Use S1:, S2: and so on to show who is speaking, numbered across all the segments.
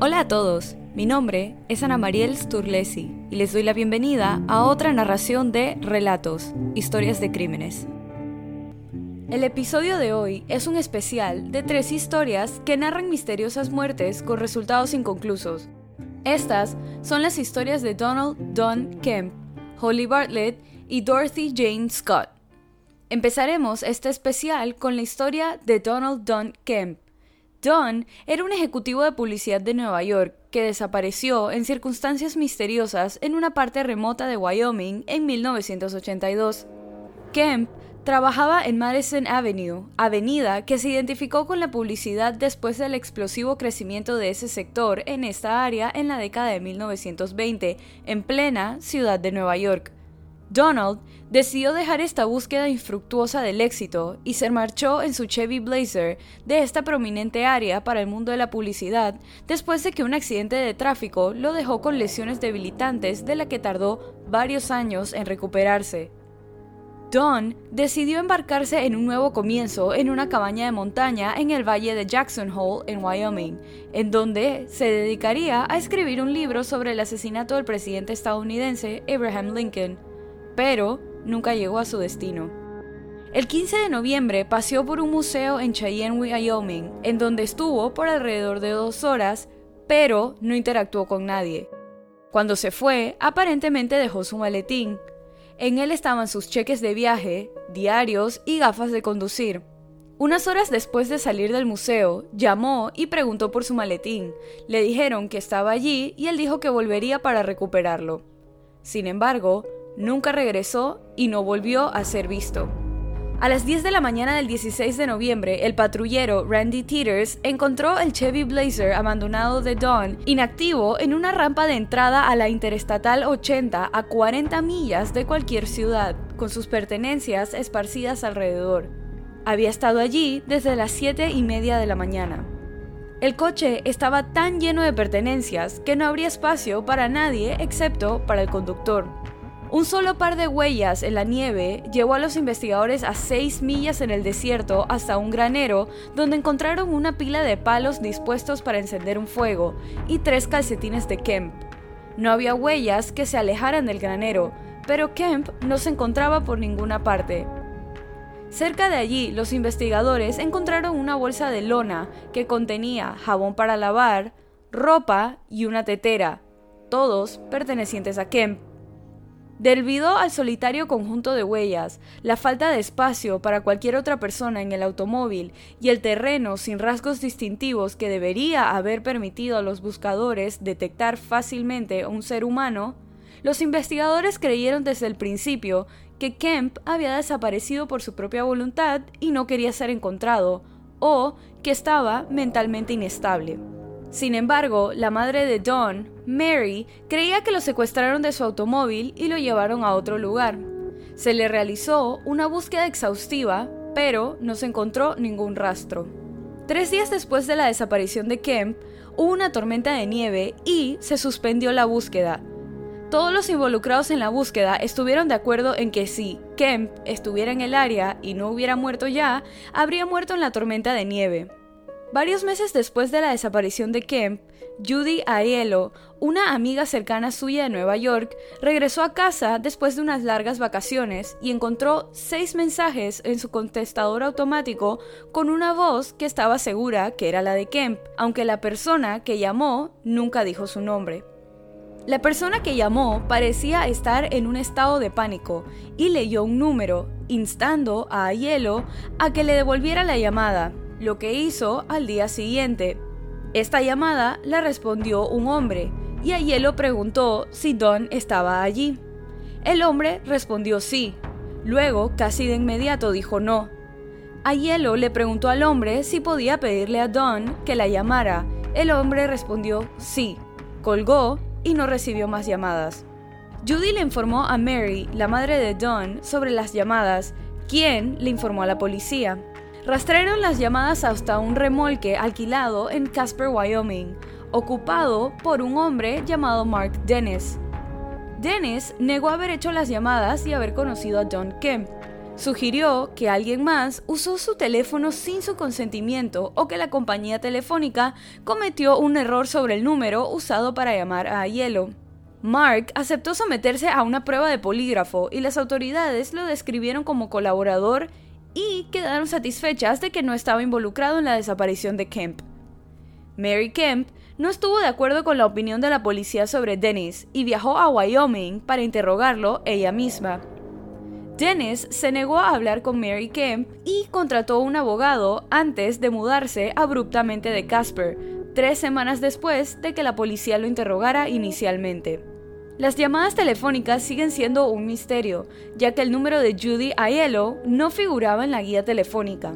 S1: Hola a todos, mi nombre es Ana Mariel Sturlesi y les doy la bienvenida a otra narración de Relatos, Historias de Crímenes. El episodio de hoy es un especial de tres historias que narran misteriosas muertes con resultados inconclusos. Estas son las historias de Donald Don Kemp, Holly Bartlett y Dorothy Jane Scott. Empezaremos este especial con la historia de Donald Don Kemp, Don era un ejecutivo de publicidad de Nueva York que desapareció en circunstancias misteriosas en una parte remota de Wyoming en 1982. Kemp trabajaba en Madison Avenue, avenida que se identificó con la publicidad después del explosivo crecimiento de ese sector en esta área en la década de 1920, en plena ciudad de Nueva York. Donald decidió dejar esta búsqueda infructuosa del éxito y se marchó en su Chevy Blazer de esta prominente área para el mundo de la publicidad después de que un accidente de tráfico lo dejó con lesiones debilitantes de la que tardó varios años en recuperarse. Don decidió embarcarse en un nuevo comienzo en una cabaña de montaña en el valle de Jackson Hole, en Wyoming, en donde se dedicaría a escribir un libro sobre el asesinato del presidente estadounidense Abraham Lincoln pero nunca llegó a su destino. El 15 de noviembre paseó por un museo en Cheyenne, Wyoming, en donde estuvo por alrededor de dos horas, pero no interactuó con nadie. Cuando se fue, aparentemente dejó su maletín. En él estaban sus cheques de viaje, diarios y gafas de conducir. Unas horas después de salir del museo, llamó y preguntó por su maletín. Le dijeron que estaba allí y él dijo que volvería para recuperarlo. Sin embargo, Nunca regresó y no volvió a ser visto. A las 10 de la mañana del 16 de noviembre, el patrullero Randy Teeters encontró el Chevy Blazer abandonado de Dawn inactivo en una rampa de entrada a la Interestatal 80 a 40 millas de cualquier ciudad, con sus pertenencias esparcidas alrededor. Había estado allí desde las 7 y media de la mañana. El coche estaba tan lleno de pertenencias que no habría espacio para nadie excepto para el conductor. Un solo par de huellas en la nieve llevó a los investigadores a seis millas en el desierto hasta un granero donde encontraron una pila de palos dispuestos para encender un fuego y tres calcetines de Kemp. No había huellas que se alejaran del granero, pero Kemp no se encontraba por ninguna parte. Cerca de allí, los investigadores encontraron una bolsa de lona que contenía jabón para lavar, ropa y una tetera, todos pertenecientes a Kemp. Debido al solitario conjunto de huellas, la falta de espacio para cualquier otra persona en el automóvil y el terreno sin rasgos distintivos que debería haber permitido a los buscadores detectar fácilmente a un ser humano, los investigadores creyeron desde el principio que Kemp había desaparecido por su propia voluntad y no quería ser encontrado, o que estaba mentalmente inestable. Sin embargo, la madre de Don, Mary, creía que lo secuestraron de su automóvil y lo llevaron a otro lugar. Se le realizó una búsqueda exhaustiva, pero no se encontró ningún rastro. Tres días después de la desaparición de Kemp, hubo una tormenta de nieve y se suspendió la búsqueda. Todos los involucrados en la búsqueda estuvieron de acuerdo en que si Kemp estuviera en el área y no hubiera muerto ya, habría muerto en la tormenta de nieve. Varios meses después de la desaparición de Kemp, Judy Aiello, una amiga cercana suya de Nueva York, regresó a casa después de unas largas vacaciones y encontró seis mensajes en su contestador automático con una voz que estaba segura que era la de Kemp, aunque la persona que llamó nunca dijo su nombre. La persona que llamó parecía estar en un estado de pánico y leyó un número, instando a Aiello a que le devolviera la llamada, lo que hizo al día siguiente. Esta llamada la respondió un hombre y Ayelo preguntó si Don estaba allí. El hombre respondió sí. Luego, casi de inmediato, dijo no. Ayelo le preguntó al hombre si podía pedirle a Don que la llamara. El hombre respondió sí. Colgó y no recibió más llamadas. Judy le informó a Mary, la madre de Don, sobre las llamadas, quien le informó a la policía. Rastrearon las llamadas hasta un remolque alquilado en Casper, Wyoming, ocupado por un hombre llamado Mark Dennis. Dennis negó haber hecho las llamadas y haber conocido a John Kemp. Sugirió que alguien más usó su teléfono sin su consentimiento o que la compañía telefónica cometió un error sobre el número usado para llamar a Aiello. Mark aceptó someterse a una prueba de polígrafo y las autoridades lo describieron como colaborador y quedaron satisfechas de que no estaba involucrado en la desaparición de Kemp. Mary Kemp no estuvo de acuerdo con la opinión de la policía sobre Dennis y viajó a Wyoming para interrogarlo ella misma. Dennis se negó a hablar con Mary Kemp y contrató un abogado antes de mudarse abruptamente de Casper, tres semanas después de que la policía lo interrogara inicialmente. Las llamadas telefónicas siguen siendo un misterio, ya que el número de Judy Aiello no figuraba en la guía telefónica.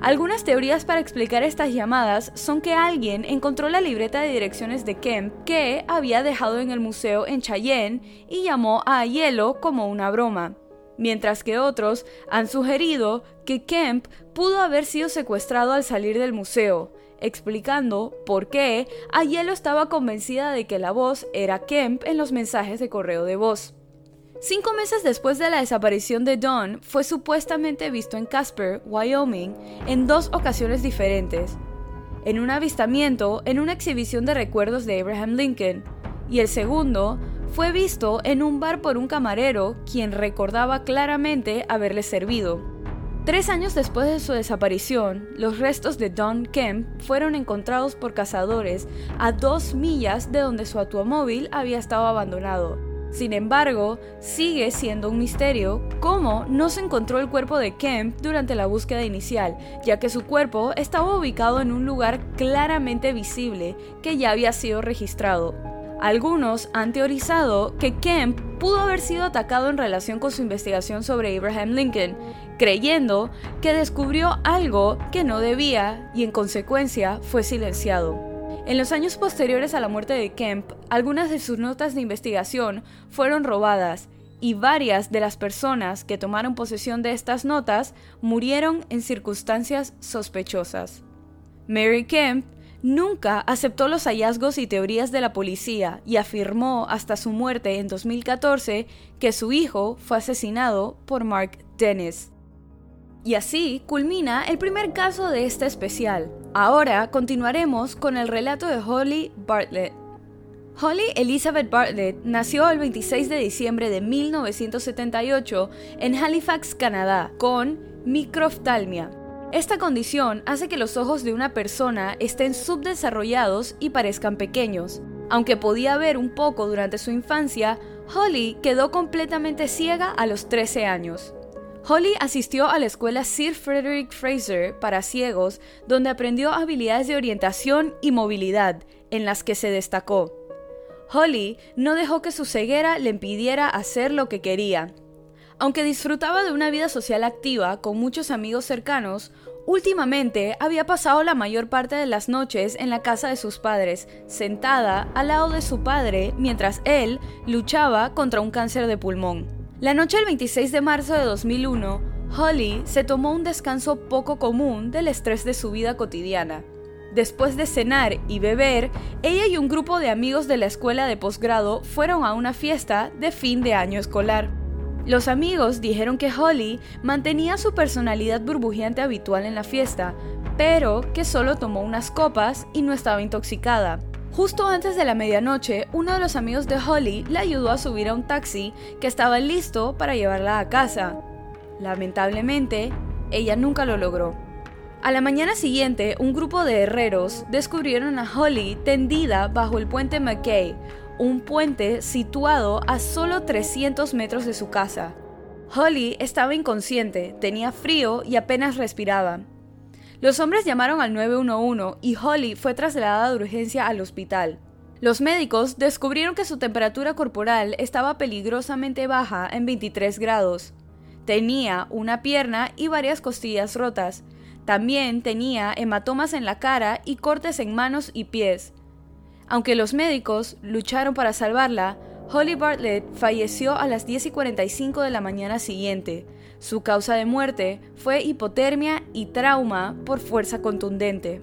S1: Algunas teorías para explicar estas llamadas son que alguien encontró la libreta de direcciones de Kemp que había dejado en el museo en Cheyenne y llamó a Aiello como una broma mientras que otros han sugerido que Kemp pudo haber sido secuestrado al salir del museo, explicando por qué Aiello estaba convencida de que la voz era Kemp en los mensajes de correo de voz. Cinco meses después de la desaparición de Don, fue supuestamente visto en Casper, Wyoming, en dos ocasiones diferentes. En un avistamiento en una exhibición de recuerdos de Abraham Lincoln, y el segundo fue visto en un bar por un camarero quien recordaba claramente haberle servido. Tres años después de su desaparición, los restos de Don Kemp fueron encontrados por cazadores a dos millas de donde su automóvil había estado abandonado. Sin embargo, sigue siendo un misterio cómo no se encontró el cuerpo de Kemp durante la búsqueda inicial, ya que su cuerpo estaba ubicado en un lugar claramente visible que ya había sido registrado. Algunos han teorizado que Kemp pudo haber sido atacado en relación con su investigación sobre Abraham Lincoln, creyendo que descubrió algo que no debía y en consecuencia fue silenciado. En los años posteriores a la muerte de Kemp, algunas de sus notas de investigación fueron robadas y varias de las personas que tomaron posesión de estas notas murieron en circunstancias sospechosas. Mary Kemp Nunca aceptó los hallazgos y teorías de la policía y afirmó hasta su muerte en 2014 que su hijo fue asesinado por Mark Dennis. Y así culmina el primer caso de este especial. Ahora continuaremos con el relato de Holly Bartlett. Holly Elizabeth Bartlett nació el 26 de diciembre de 1978 en Halifax, Canadá, con microftalmia, esta condición hace que los ojos de una persona estén subdesarrollados y parezcan pequeños. Aunque podía ver un poco durante su infancia, Holly quedó completamente ciega a los 13 años. Holly asistió a la escuela Sir Frederick Fraser para ciegos, donde aprendió habilidades de orientación y movilidad, en las que se destacó. Holly no dejó que su ceguera le impidiera hacer lo que quería. Aunque disfrutaba de una vida social activa con muchos amigos cercanos, últimamente había pasado la mayor parte de las noches en la casa de sus padres, sentada al lado de su padre mientras él luchaba contra un cáncer de pulmón. La noche del 26 de marzo de 2001, Holly se tomó un descanso poco común del estrés de su vida cotidiana. Después de cenar y beber, ella y un grupo de amigos de la escuela de posgrado fueron a una fiesta de fin de año escolar. Los amigos dijeron que Holly mantenía su personalidad burbujeante habitual en la fiesta, pero que solo tomó unas copas y no estaba intoxicada. Justo antes de la medianoche, uno de los amigos de Holly le ayudó a subir a un taxi que estaba listo para llevarla a casa. Lamentablemente, ella nunca lo logró. A la mañana siguiente, un grupo de herreros descubrieron a Holly tendida bajo el puente McKay, un puente situado a solo 300 metros de su casa. Holly estaba inconsciente, tenía frío y apenas respiraba. Los hombres llamaron al 911 y Holly fue trasladada de urgencia al hospital. Los médicos descubrieron que su temperatura corporal estaba peligrosamente baja en 23 grados. Tenía una pierna y varias costillas rotas. También tenía hematomas en la cara y cortes en manos y pies. Aunque los médicos lucharon para salvarla, Holly Bartlett falleció a las 10 y 45 de la mañana siguiente. Su causa de muerte fue hipotermia y trauma por fuerza contundente.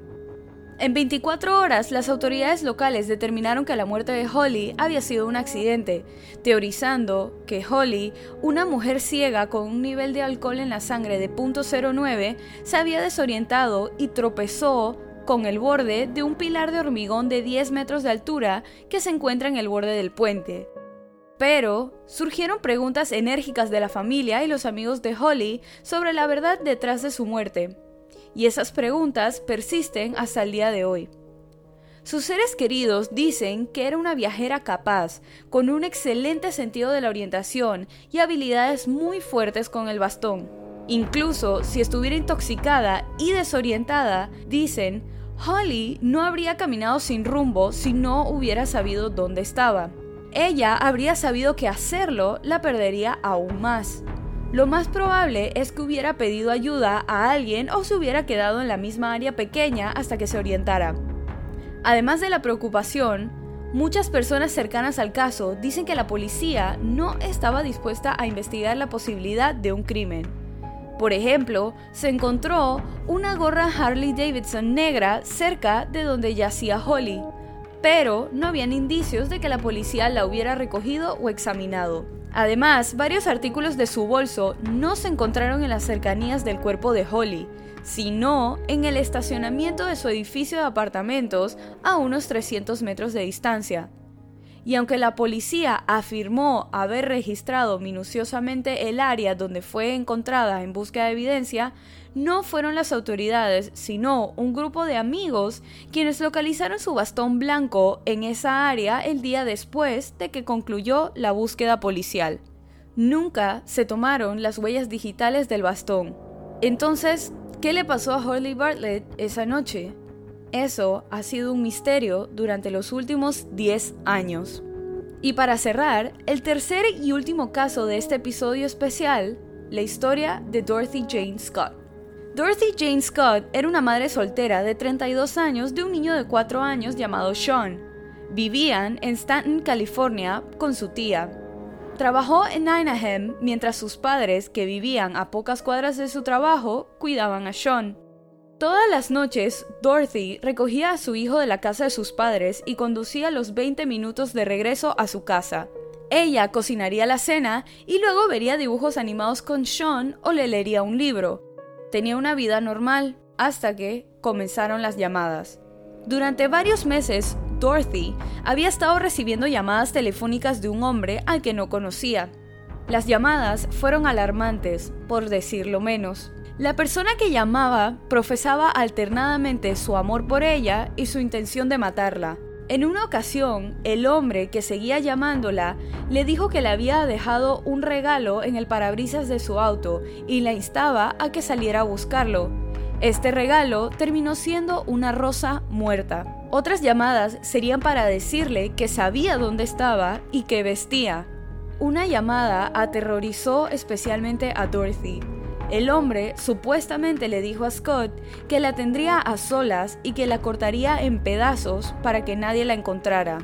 S1: En 24 horas, las autoridades locales determinaron que la muerte de Holly había sido un accidente, teorizando que Holly, una mujer ciega con un nivel de alcohol en la sangre de .09, se había desorientado y tropezó con el borde de un pilar de hormigón de 10 metros de altura que se encuentra en el borde del puente. Pero surgieron preguntas enérgicas de la familia y los amigos de Holly sobre la verdad detrás de su muerte y esas preguntas persisten hasta el día de hoy. Sus seres queridos dicen que era una viajera capaz, con un excelente sentido de la orientación y habilidades muy fuertes con el bastón. Incluso si estuviera intoxicada y desorientada, dicen, Holly no habría caminado sin rumbo si no hubiera sabido dónde estaba. Ella habría sabido que hacerlo la perdería aún más. Lo más probable es que hubiera pedido ayuda a alguien o se hubiera quedado en la misma área pequeña hasta que se orientara. Además de la preocupación, muchas personas cercanas al caso dicen que la policía no estaba dispuesta a investigar la posibilidad de un crimen. Por ejemplo, se encontró una gorra Harley Davidson negra cerca de donde yacía Holly, pero no habían indicios de que la policía la hubiera recogido o examinado. Además, varios artículos de su bolso no se encontraron en las cercanías del cuerpo de Holly, sino en el estacionamiento de su edificio de apartamentos a unos 300 metros de distancia. Y aunque la policía afirmó haber registrado minuciosamente el área donde fue encontrada en búsqueda de evidencia, no fueron las autoridades, sino un grupo de amigos quienes localizaron su bastón blanco en esa área el día después de que concluyó la búsqueda policial. Nunca se tomaron las huellas digitales del bastón. Entonces, ¿qué le pasó a Holly Bartlett esa noche? Eso ha sido un misterio durante los últimos 10 años. Y para cerrar, el tercer y último caso de este episodio especial, la historia de Dorothy Jane Scott. Dorothy Jane Scott era una madre soltera de 32 años de un niño de 4 años llamado Sean. Vivían en Stanton, California, con su tía. Trabajó en Anaheim mientras sus padres, que vivían a pocas cuadras de su trabajo, cuidaban a Sean. Todas las noches, Dorothy recogía a su hijo de la casa de sus padres y conducía los 20 minutos de regreso a su casa. Ella cocinaría la cena y luego vería dibujos animados con Sean o le leería un libro. Tenía una vida normal hasta que comenzaron las llamadas. Durante varios meses, Dorothy había estado recibiendo llamadas telefónicas de un hombre al que no conocía. Las llamadas fueron alarmantes, por decirlo menos. La persona que llamaba profesaba alternadamente su amor por ella y su intención de matarla. En una ocasión, el hombre que seguía llamándola le dijo que le había dejado un regalo en el parabrisas de su auto y la instaba a que saliera a buscarlo. Este regalo terminó siendo una rosa muerta. Otras llamadas serían para decirle que sabía dónde estaba y que vestía. Una llamada aterrorizó especialmente a Dorothy, el hombre supuestamente le dijo a Scott que la tendría a solas y que la cortaría en pedazos para que nadie la encontrara.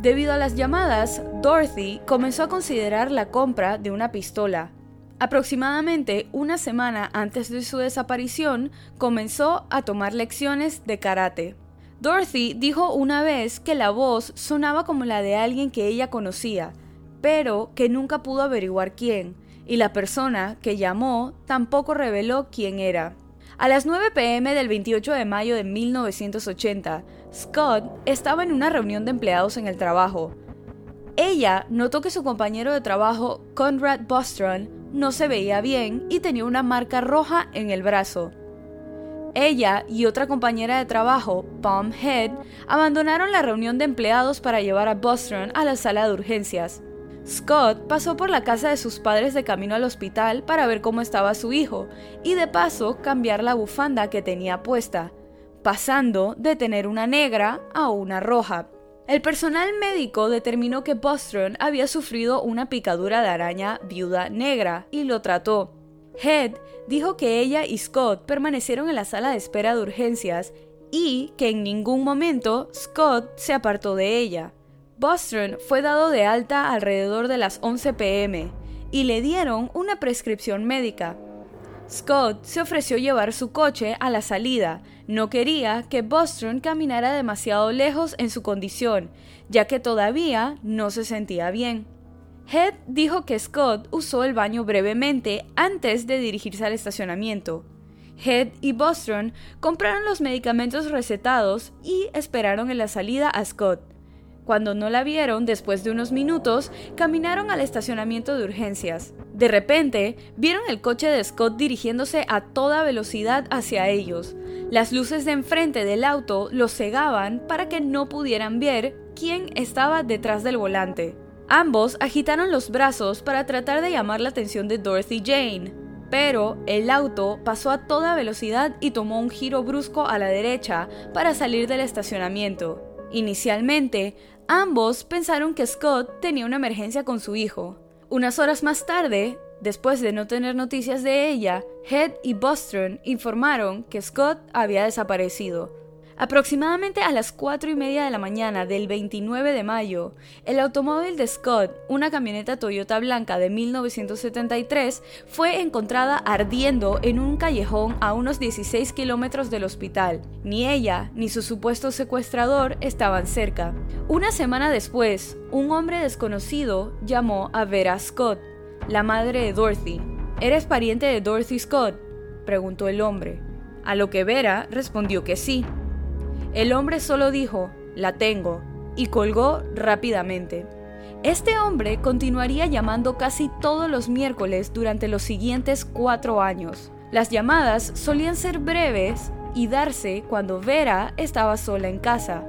S1: Debido a las llamadas, Dorothy comenzó a considerar la compra de una pistola. Aproximadamente una semana antes de su desaparición, comenzó a tomar lecciones de karate. Dorothy dijo una vez que la voz sonaba como la de alguien que ella conocía, pero que nunca pudo averiguar quién y la persona que llamó tampoco reveló quién era. A las 9 pm del 28 de mayo de 1980, Scott estaba en una reunión de empleados en el trabajo. Ella notó que su compañero de trabajo, Conrad Bostron, no se veía bien y tenía una marca roja en el brazo. Ella y otra compañera de trabajo, Palm Head, abandonaron la reunión de empleados para llevar a Bostron a la sala de urgencias. Scott pasó por la casa de sus padres de camino al hospital para ver cómo estaba su hijo y de paso cambiar la bufanda que tenía puesta, pasando de tener una negra a una roja. El personal médico determinó que Bostron había sufrido una picadura de araña viuda negra y lo trató. Head dijo que ella y Scott permanecieron en la sala de espera de urgencias y que en ningún momento Scott se apartó de ella. Bostron fue dado de alta alrededor de las 11 pm y le dieron una prescripción médica. Scott se ofreció llevar su coche a la salida. No quería que Bostrom caminara demasiado lejos en su condición, ya que todavía no se sentía bien. Head dijo que Scott usó el baño brevemente antes de dirigirse al estacionamiento. Head y Bostrom compraron los medicamentos recetados y esperaron en la salida a Scott. Cuando no la vieron, después de unos minutos, caminaron al estacionamiento de urgencias. De repente, vieron el coche de Scott dirigiéndose a toda velocidad hacia ellos. Las luces de enfrente del auto los cegaban para que no pudieran ver quién estaba detrás del volante. Ambos agitaron los brazos para tratar de llamar la atención de Dorothy Jane, pero el auto pasó a toda velocidad y tomó un giro brusco a la derecha para salir del estacionamiento. Inicialmente, ambos pensaron que Scott tenía una emergencia con su hijo. Unas horas más tarde, después de no tener noticias de ella, Head y Bostrom informaron que Scott había desaparecido. Aproximadamente a las 4 y media de la mañana del 29 de mayo, el automóvil de Scott, una camioneta Toyota blanca de 1973, fue encontrada ardiendo en un callejón a unos 16 kilómetros del hospital. Ni ella ni su supuesto secuestrador estaban cerca. Una semana después, un hombre desconocido llamó a Vera Scott, la madre de Dorothy. ¿Eres pariente de Dorothy Scott? preguntó el hombre. A lo que Vera respondió que sí. El hombre solo dijo, la tengo, y colgó rápidamente. Este hombre continuaría llamando casi todos los miércoles durante los siguientes cuatro años. Las llamadas solían ser breves y darse cuando Vera estaba sola en casa.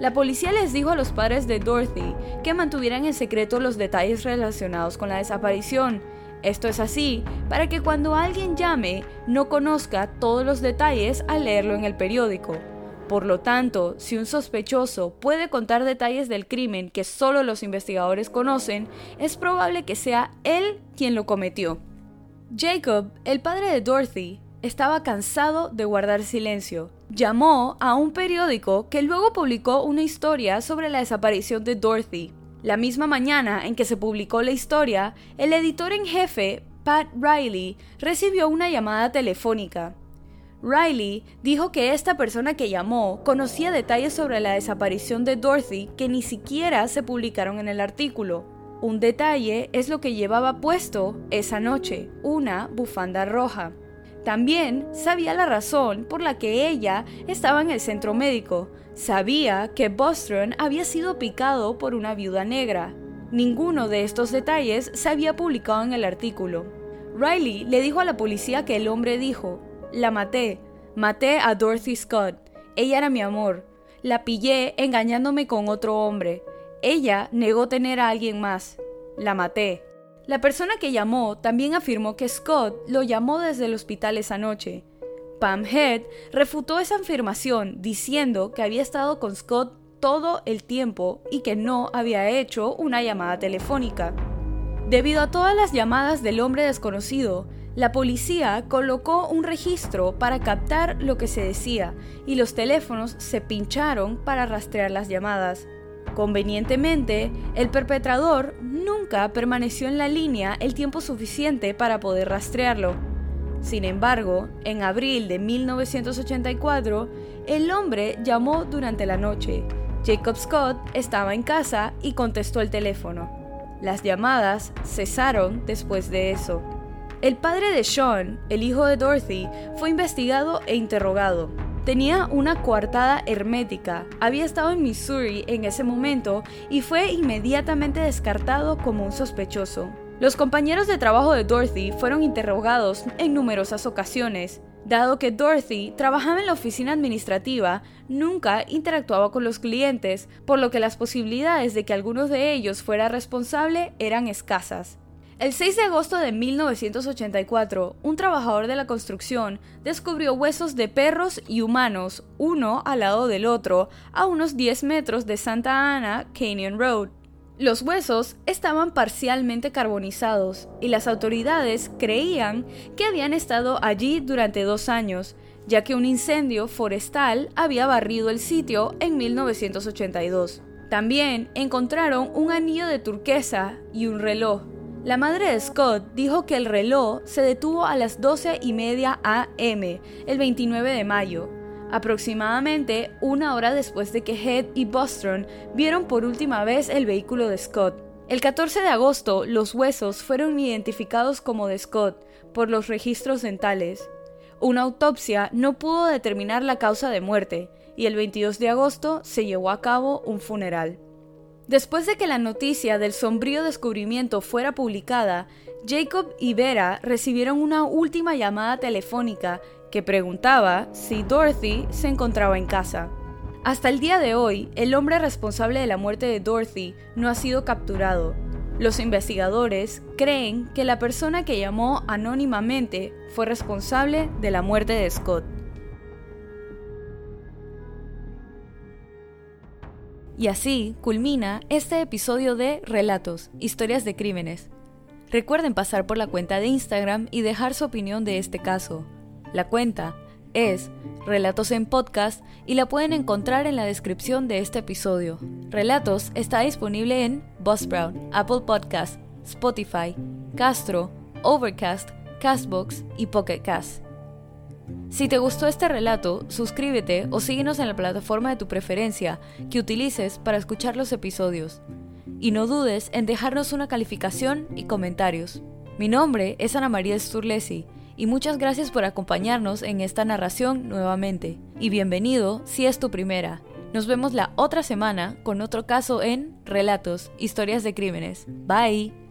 S1: La policía les dijo a los padres de Dorothy que mantuvieran en secreto los detalles relacionados con la desaparición. Esto es así para que cuando alguien llame no conozca todos los detalles al leerlo en el periódico. Por lo tanto, si un sospechoso puede contar detalles del crimen que solo los investigadores conocen, es probable que sea él quien lo cometió. Jacob, el padre de Dorothy, estaba cansado de guardar silencio. Llamó a un periódico que luego publicó una historia sobre la desaparición de Dorothy. La misma mañana en que se publicó la historia, el editor en jefe, Pat Riley, recibió una llamada telefónica. Riley dijo que esta persona que llamó conocía detalles sobre la desaparición de Dorothy que ni siquiera se publicaron en el artículo. Un detalle es lo que llevaba puesto esa noche, una bufanda roja. También sabía la razón por la que ella estaba en el centro médico. Sabía que Bostrom había sido picado por una viuda negra. Ninguno de estos detalles se había publicado en el artículo. Riley le dijo a la policía que el hombre dijo, la maté. Maté a Dorothy Scott. Ella era mi amor. La pillé engañándome con otro hombre. Ella negó tener a alguien más. La maté. La persona que llamó también afirmó que Scott lo llamó desde el hospital esa noche. Pam Head refutó esa afirmación diciendo que había estado con Scott todo el tiempo y que no había hecho una llamada telefónica. Debido a todas las llamadas del hombre desconocido, la policía colocó un registro para captar lo que se decía y los teléfonos se pincharon para rastrear las llamadas. Convenientemente, el perpetrador nunca permaneció en la línea el tiempo suficiente para poder rastrearlo. Sin embargo, en abril de 1984, el hombre llamó durante la noche. Jacob Scott estaba en casa y contestó el teléfono. Las llamadas cesaron después de eso. El padre de Sean, el hijo de Dorothy, fue investigado e interrogado. Tenía una coartada hermética, había estado en Missouri en ese momento y fue inmediatamente descartado como un sospechoso. Los compañeros de trabajo de Dorothy fueron interrogados en numerosas ocasiones. Dado que Dorothy trabajaba en la oficina administrativa, nunca interactuaba con los clientes, por lo que las posibilidades de que alguno de ellos fuera responsable eran escasas. El 6 de agosto de 1984, un trabajador de la construcción descubrió huesos de perros y humanos, uno al lado del otro, a unos 10 metros de Santa Ana Canyon Road. Los huesos estaban parcialmente carbonizados y las autoridades creían que habían estado allí durante dos años, ya que un incendio forestal había barrido el sitio en 1982. También encontraron un anillo de turquesa y un reloj, La madre de Scott dijo que el reloj se detuvo a las 12 y media am, el 29 de mayo, aproximadamente una hora después de que Head y Bostrom vieron por última vez el vehículo de Scott. El 14 de agosto, los huesos fueron identificados como de Scott por los registros dentales. Una autopsia no pudo determinar la causa de muerte y el 22 de agosto se llevó a cabo un funeral. Después de que la noticia del sombrío descubrimiento fuera publicada, Jacob y Vera recibieron una última llamada telefónica que preguntaba si Dorothy se encontraba en casa. Hasta el día de hoy, el hombre responsable de la muerte de Dorothy no ha sido capturado. Los investigadores creen que la persona que llamó anónimamente fue responsable de la muerte de Scott. Y así culmina este episodio de Relatos, Historias de Crímenes. Recuerden pasar por la cuenta de Instagram y dejar su opinión de este caso. La cuenta es Relatos en Podcast y la pueden encontrar en la descripción de este episodio. Relatos está disponible en Buzzsprout, Apple Podcast, Spotify, Castro, Overcast, Castbox y Pocket Cast. Si te gustó este relato, suscríbete o síguenos en la plataforma de tu preferencia que utilices para escuchar los episodios. Y no dudes en dejarnos una calificación y comentarios. Mi nombre es Ana María Sturlesi y muchas gracias por acompañarnos en esta narración nuevamente. Y bienvenido si es tu primera. Nos vemos la otra semana con otro caso en Relatos, Historias de Crímenes. Bye.